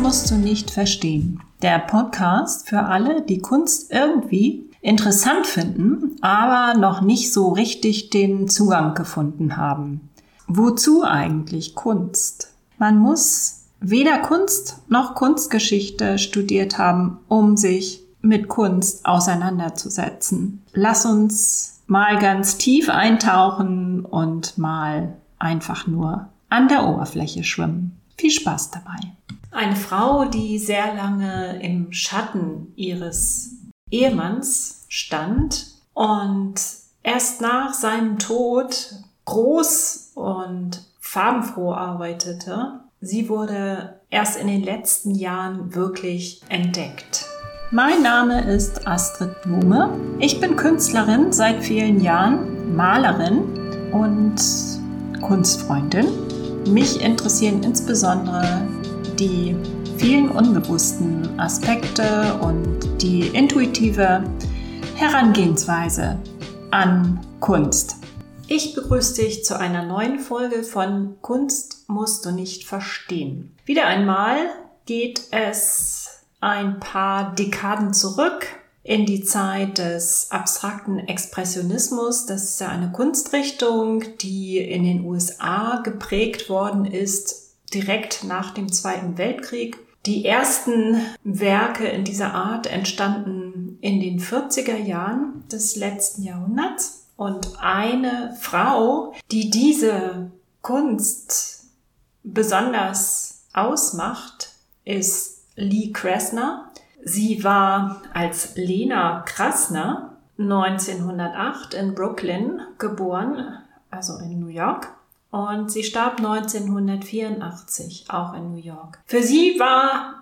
Musst du nicht verstehen. Der Podcast für alle, die Kunst irgendwie interessant finden, aber noch nicht so richtig den Zugang gefunden haben. Wozu eigentlich Kunst? Man muss weder Kunst noch Kunstgeschichte studiert haben, um sich mit Kunst auseinanderzusetzen. Lass uns mal ganz tief eintauchen und mal einfach nur an der Oberfläche schwimmen. Viel Spaß dabei. Eine Frau, die sehr lange im Schatten ihres Ehemanns stand und erst nach seinem Tod groß und farbenfroh arbeitete. Sie wurde erst in den letzten Jahren wirklich entdeckt. Mein Name ist Astrid Blume. Ich bin Künstlerin seit vielen Jahren, Malerin und Kunstfreundin. Mich interessieren insbesondere die vielen unbewussten Aspekte und die intuitive Herangehensweise an Kunst. Ich begrüße dich zu einer neuen Folge von Kunst musst du nicht verstehen. Wieder einmal geht es ein paar Dekaden zurück in die Zeit des abstrakten Expressionismus. Das ist ja eine Kunstrichtung, die in den USA geprägt worden ist, direkt nach dem Zweiten Weltkrieg. Die ersten Werke in dieser Art entstanden in den 40er Jahren des letzten Jahrhunderts. Und eine Frau, die diese Kunst besonders ausmacht, ist Lee Krasner. Sie war als Lena Krasner 1908 in Brooklyn geboren, also in New York. Und sie starb 1984, auch in New York. Für sie war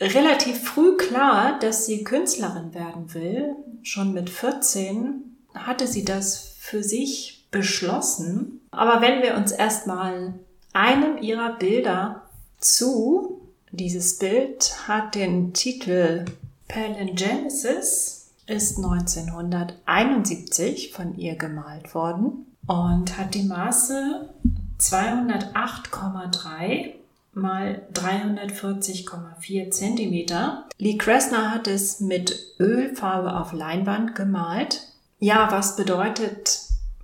relativ früh klar, dass sie Künstlerin werden will. Schon mit 14 hatte sie das für sich beschlossen. Aber wenn wir uns erstmal einem ihrer Bilder zu, dieses Bild hat den Titel Palingenesis, ist 1971 von ihr gemalt worden und hat die Maße 208,3 mal 340,4 Zentimeter. Lee Kressner hat es mit Ölfarbe auf Leinwand gemalt. Ja, was bedeutet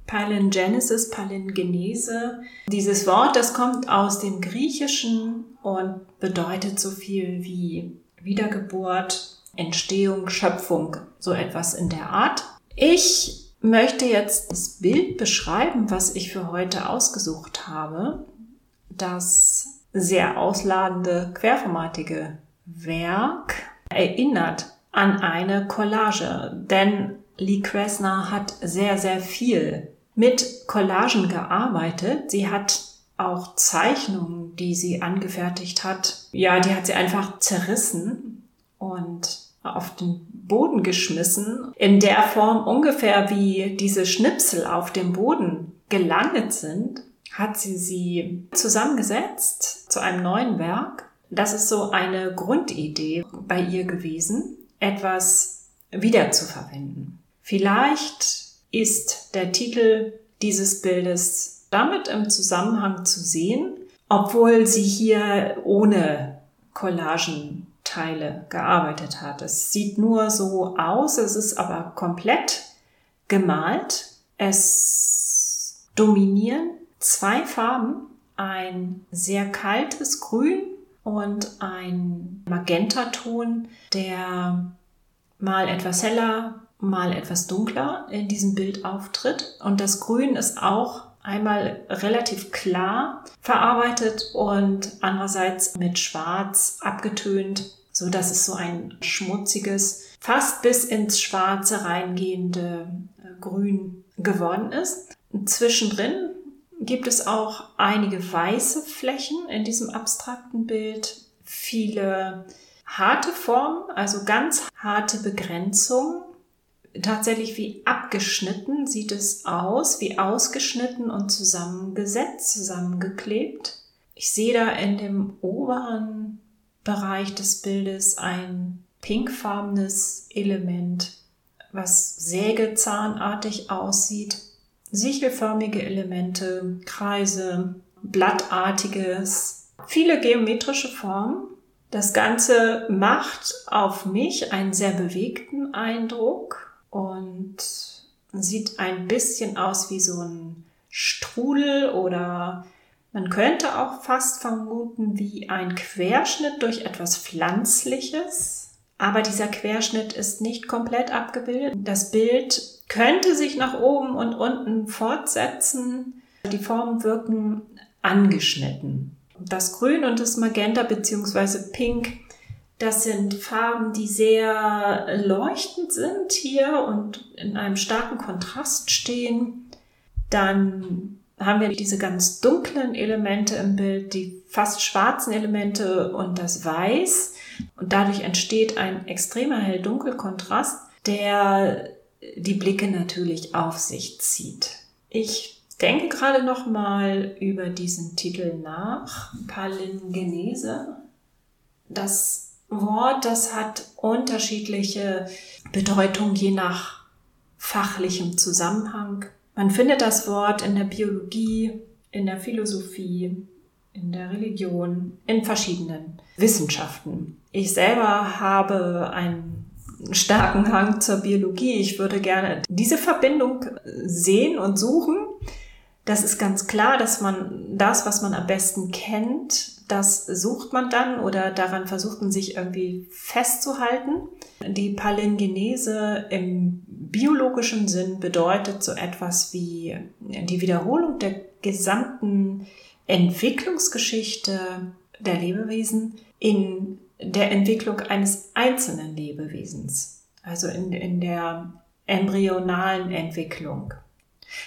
Palingenesis, Palingenese? Dieses Wort, das kommt aus dem Griechischen und bedeutet so viel wie Wiedergeburt, Entstehung, Schöpfung, so etwas in der Art. Ich möchte jetzt das Bild beschreiben, was ich für heute ausgesucht habe. Das sehr ausladende, querformatige Werk erinnert an eine Collage, denn Lee Krasner hat sehr, sehr viel mit Collagen gearbeitet. Sie hat auch Zeichnungen, die sie angefertigt hat. Ja, die hat sie einfach zerrissen und auf den Boden geschmissen, in der Form ungefähr wie diese Schnipsel auf dem Boden gelandet sind, hat sie sie zusammengesetzt zu einem neuen Werk. Das ist so eine Grundidee bei ihr gewesen, etwas wiederzuverwenden. Vielleicht ist der Titel dieses Bildes damit im Zusammenhang zu sehen, obwohl sie hier ohne Collagen Teile gearbeitet hat. Es sieht nur so aus, es ist aber komplett gemalt. Es dominieren zwei Farben, ein sehr kaltes Grün und ein Magentaton, der mal etwas heller, mal etwas dunkler in diesem Bild auftritt. Und das Grün ist auch einmal relativ klar verarbeitet und andererseits mit Schwarz abgetönt, so dass es so ein schmutziges, fast bis ins Schwarze reingehende äh, Grün geworden ist. Zwischendrin gibt es auch einige weiße Flächen in diesem abstrakten Bild, viele harte Formen, also ganz harte Begrenzungen tatsächlich wie abgeschnitten sieht es aus, wie ausgeschnitten und zusammengesetzt, zusammengeklebt. Ich sehe da in dem oberen Bereich des Bildes ein pinkfarbenes Element, was sägezahnartig aussieht. Sichelförmige Elemente, Kreise, blattartiges, viele geometrische Formen, Das Ganze macht auf mich einen sehr bewegten Eindruck und sieht ein bisschen aus wie so ein Strudel oder man könnte auch fast vermuten wie ein Querschnitt durch etwas Pflanzliches. Aber dieser Querschnitt ist nicht komplett abgebildet. Das Bild könnte sich nach oben und unten fortsetzen. Die Formen wirken angeschnitten. Das Grün und das Magenta bzw. Pink, das sind Farben, die sehr leuchtend sind hier und in einem starken Kontrast stehen. Dann haben wir diese ganz dunklen Elemente im Bild, die fast schwarzen Elemente und das Weiß. Und dadurch entsteht ein extremer Hell-Dunkel-Kontrast, der die Blicke natürlich auf sich zieht. Ich denke gerade noch mal über diesen Titel nach, Palingenese. Das Wort, das hat unterschiedliche Bedeutungen je nach fachlichem Zusammenhang. Man findet das Wort in der Biologie, in der Philosophie, in der Religion, in verschiedenen Wissenschaften. Ich selber habe einen starken Hang zur Biologie. Ich würde gerne diese Verbindung sehen und suchen. Das ist ganz klar, dass man das, was man am besten kennt, das sucht man dann oder daran versucht man sich irgendwie festzuhalten. Die Palingenese im biologischen Sinn bedeutet so etwas wie die Wiederholung der gesamten Entwicklungsgeschichte der Lebewesen in der Entwicklung eines einzelnen Lebewesens, also in, in der embryonalen Entwicklung.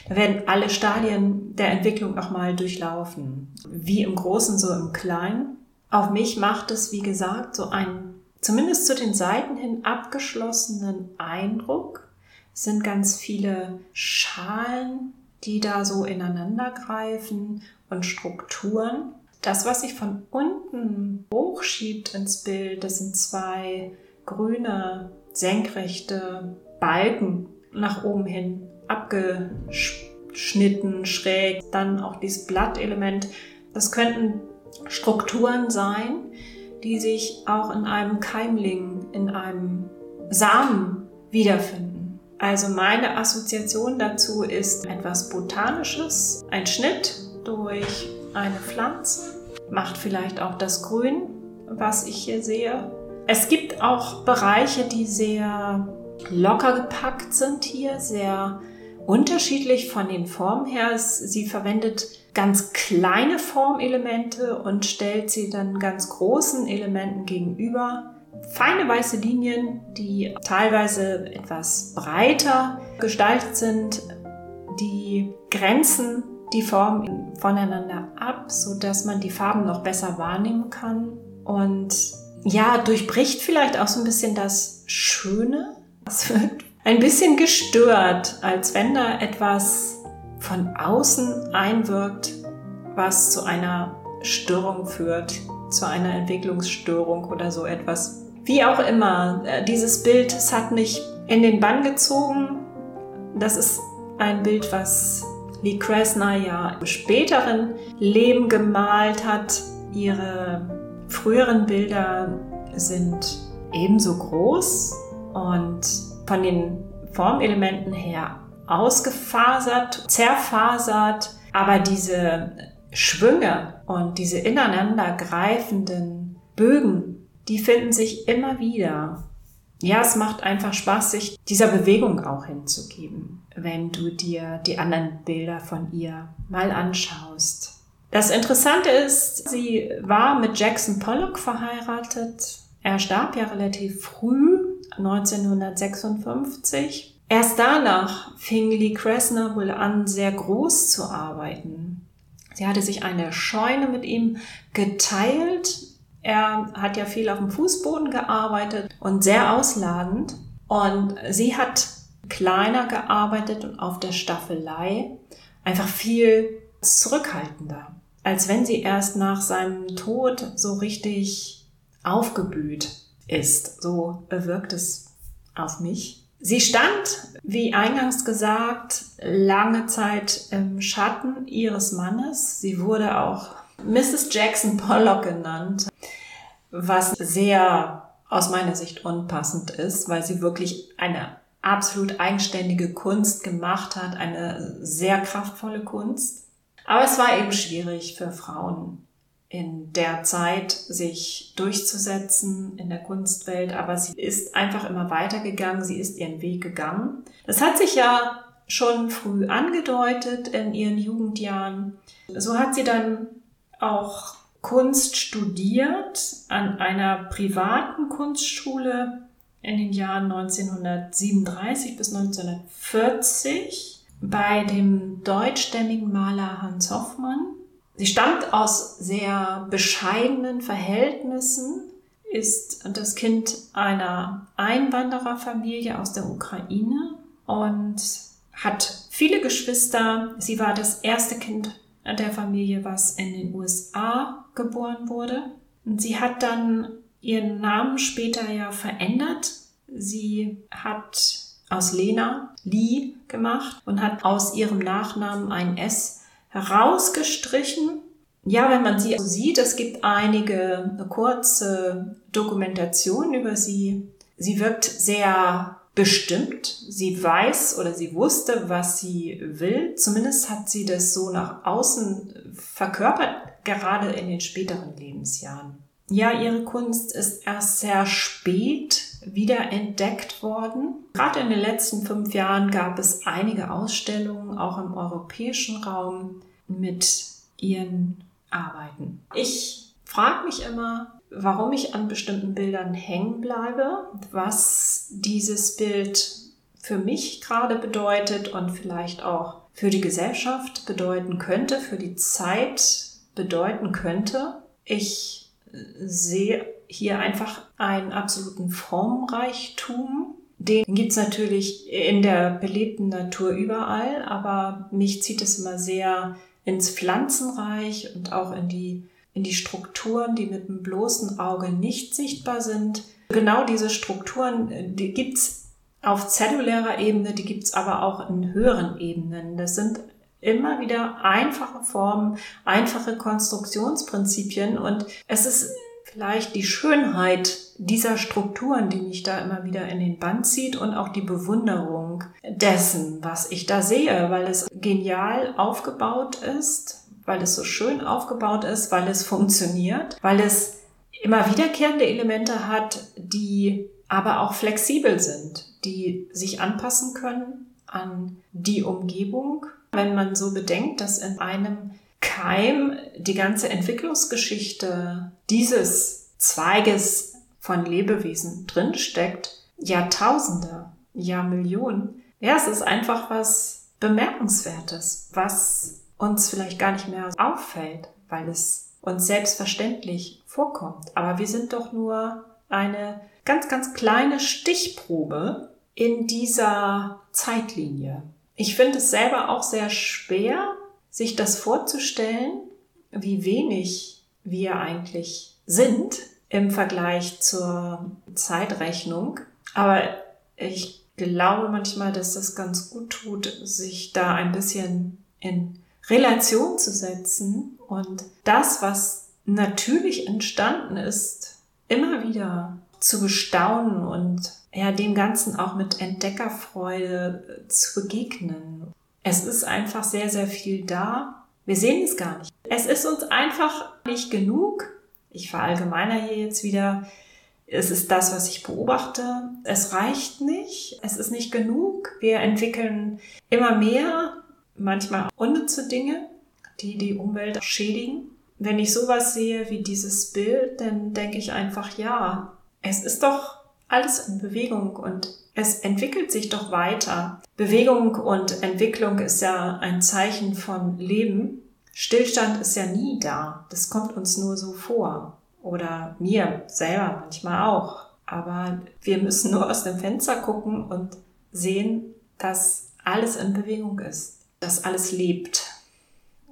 Da werden alle Stadien der Entwicklung nochmal durchlaufen, wie im Großen, so im Kleinen. Auf mich macht es, wie gesagt, so einen, zumindest zu den Seiten hin abgeschlossenen Eindruck. Es sind ganz viele Schalen, die da so ineinander greifen und Strukturen. Das, was sich von unten hochschiebt ins Bild, das sind zwei grüne, senkrechte Balken nach oben hin abgeschnitten, schräg. Dann auch dieses Blattelement. Das könnten Strukturen sein, die sich auch in einem Keimling, in einem Samen wiederfinden. Also meine Assoziation dazu ist etwas Botanisches, ein Schnitt durch eine Pflanze, macht vielleicht auch das Grün, was ich hier sehe. Es gibt auch Bereiche, die sehr locker gepackt sind hier, sehr unterschiedlich von den Formen her. Sie verwendet ganz kleine Formelemente und stellt sie dann ganz großen Elementen gegenüber. Feine weiße Linien, die teilweise etwas breiter gestaltet sind, die grenzen die Formen voneinander ab, so dass man die Farben noch besser wahrnehmen kann und ja, durchbricht vielleicht auch so ein bisschen das Schöne. Es wird ein bisschen gestört, als wenn da etwas von außen einwirkt, was zu einer Störung führt, zu einer Entwicklungsstörung oder so etwas. Wie auch immer, äh, dieses Bild, es hat mich in den Bann gezogen. Das ist ein Bild, was Lee Krasner ja im späteren Leben gemalt hat. Ihre früheren Bilder sind ebenso groß und von den Formelementen her ausgefasert, zerfasert, aber diese Schwünge und diese ineinander greifenden Bögen, die finden sich immer wieder. Ja, es macht einfach Spaß, sich dieser Bewegung auch hinzugeben, wenn du dir die anderen Bilder von ihr mal anschaust. Das Interessante ist, sie war mit Jackson Pollock verheiratet. Er starb ja relativ früh 1956. Erst danach fing Lee Krasner wohl an, sehr groß zu arbeiten. Sie hatte sich eine Scheune mit ihm geteilt. Er hat ja viel auf dem Fußboden gearbeitet und sehr ausladend. Und sie hat kleiner gearbeitet und auf der Staffelei einfach viel zurückhaltender, als wenn sie erst nach seinem Tod so richtig aufgeblüht ist. So wirkt es auf mich. Sie stand, wie eingangs gesagt, lange Zeit im Schatten ihres Mannes. Sie wurde auch Mrs. Jackson Pollock genannt, was sehr aus meiner Sicht unpassend ist, weil sie wirklich eine absolut eigenständige Kunst gemacht hat, eine sehr kraftvolle Kunst. Aber es war eben schwierig für Frauen in der Zeit, sich durchzusetzen in der Kunstwelt. Aber sie ist einfach immer weitergegangen, sie ist ihren Weg gegangen. Das hat sich ja schon früh angedeutet in ihren Jugendjahren. So hat sie dann auch Kunst studiert an einer privaten Kunstschule in den Jahren 1937 bis 1940 bei dem deutschstämmigen Maler Hans Hoffmann. Sie stammt aus sehr bescheidenen Verhältnissen, ist das Kind einer Einwandererfamilie aus der Ukraine und hat viele Geschwister. Sie war das erste Kind der Familie, was in den USA geboren wurde. Und sie hat dann ihren Namen später ja verändert. Sie hat aus Lena Lee gemacht und hat aus ihrem Nachnamen ein S herausgestrichen. Ja, wenn man sie sieht, es gibt einige kurze Dokumentationen über sie. Sie wirkt sehr bestimmt. Sie weiß oder sie wusste, was sie will. Zumindest hat sie das so nach außen verkörpert, gerade in den späteren Lebensjahren. Ja, ihre Kunst ist erst sehr spät wieder entdeckt worden. Gerade in den letzten fünf Jahren gab es einige Ausstellungen, auch im europäischen Raum, mit ihren Arbeiten. Ich frage mich immer, warum ich an bestimmten Bildern hängen bleibe, was dieses Bild für mich gerade bedeutet und vielleicht auch für die Gesellschaft bedeuten könnte, für die Zeit bedeuten könnte. Ich sehe hier einfach einen absoluten Formreichtum. Den gibt's natürlich in der belebten Natur überall, aber mich zieht es immer sehr ins Pflanzenreich und auch in die in die Strukturen, die mit dem bloßen Auge nicht sichtbar sind. Genau diese Strukturen, die gibt's auf zellulärer Ebene, die gibt's aber auch in höheren Ebenen. Das sind immer wieder einfache Formen, einfache Konstruktionsprinzipien und es ist vielleicht die Schönheit dieser Strukturen, die mich da immer wieder in den Band zieht und auch die Bewunderung dessen, was ich da sehe, weil es genial aufgebaut ist, weil es so schön aufgebaut ist, weil es funktioniert, weil es immer wiederkehrende Elemente hat, die aber auch flexibel sind, die sich anpassen können an die Umgebung. Wenn man so bedenkt, dass in einem Keim die ganze Entwicklungsgeschichte dieses Zweiges von Lebewesen drinsteckt, Jahrtausende, Jahrmillionen. Ja, es ist einfach was Bemerkenswertes, was uns vielleicht gar nicht mehr auffällt, weil es uns selbstverständlich vorkommt. Aber wir sind doch nur eine ganz, ganz kleine Stichprobe in dieser Zeitlinie. Ich finde es selber auch sehr schwer, sich das vorzustellen, wie wenig wir eigentlich sind im Vergleich zur Zeitrechnung. Aber ich glaube manchmal, dass das ganz gut tut, sich da ein bisschen in Relation zu setzen und das, was natürlich entstanden ist, immer wieder zu bestaunen und ja, dem Ganzen auch mit Entdeckerfreude äh, zu begegnen. Es ist einfach sehr, sehr viel da. Wir sehen es gar nicht. Es ist uns einfach nicht genug. Ich verallgemeiner hier jetzt wieder. Es ist das, was ich beobachte. Es reicht nicht. Es ist nicht genug. Wir entwickeln immer mehr manchmal unnütze Dinge, die die Umwelt schädigen. Wenn ich sowas sehe wie dieses Bild, dann denke ich einfach, ja, es ist doch alles in Bewegung und es entwickelt sich doch weiter. Bewegung und Entwicklung ist ja ein Zeichen von Leben. Stillstand ist ja nie da. Das kommt uns nur so vor. Oder mir selber manchmal auch. Aber wir müssen nur aus dem Fenster gucken und sehen, dass alles in Bewegung ist das alles lebt.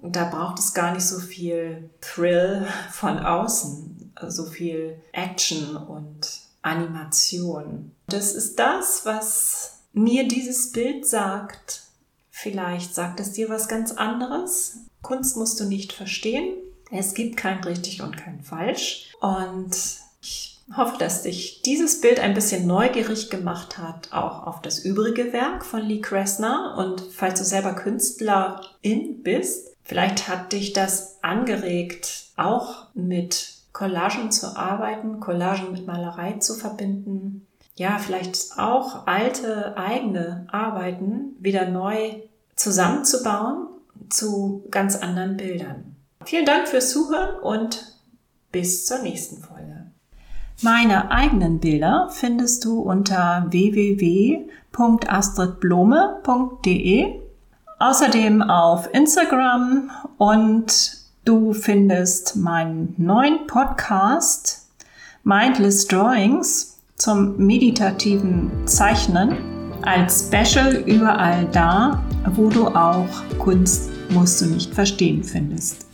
Und da braucht es gar nicht so viel Thrill von außen, so viel Action und Animation. Das ist das, was mir dieses Bild sagt. Vielleicht sagt es dir was ganz anderes. Kunst musst du nicht verstehen. Es gibt kein richtig und kein falsch. Und Ich hoffe, dass dich dieses Bild ein bisschen neugierig gemacht hat, auch auf das übrige Werk von Lee Kressner. Und falls du selber Künstlerin bist, vielleicht hat dich das angeregt, auch mit Collagen zu arbeiten, Collagen mit Malerei zu verbinden. Ja, vielleicht auch alte eigene Arbeiten wieder neu zusammenzubauen zu ganz anderen Bildern. Vielen Dank fürs Zuhören und bis zur nächsten Folge. Meine eigenen Bilder findest du unter www.astridblome.de, außerdem auf Instagram und du findest meinen neuen Podcast Mindless Drawings zum meditativen Zeichnen als Special überall da, wo du auch Kunst musst du nicht verstehen findest.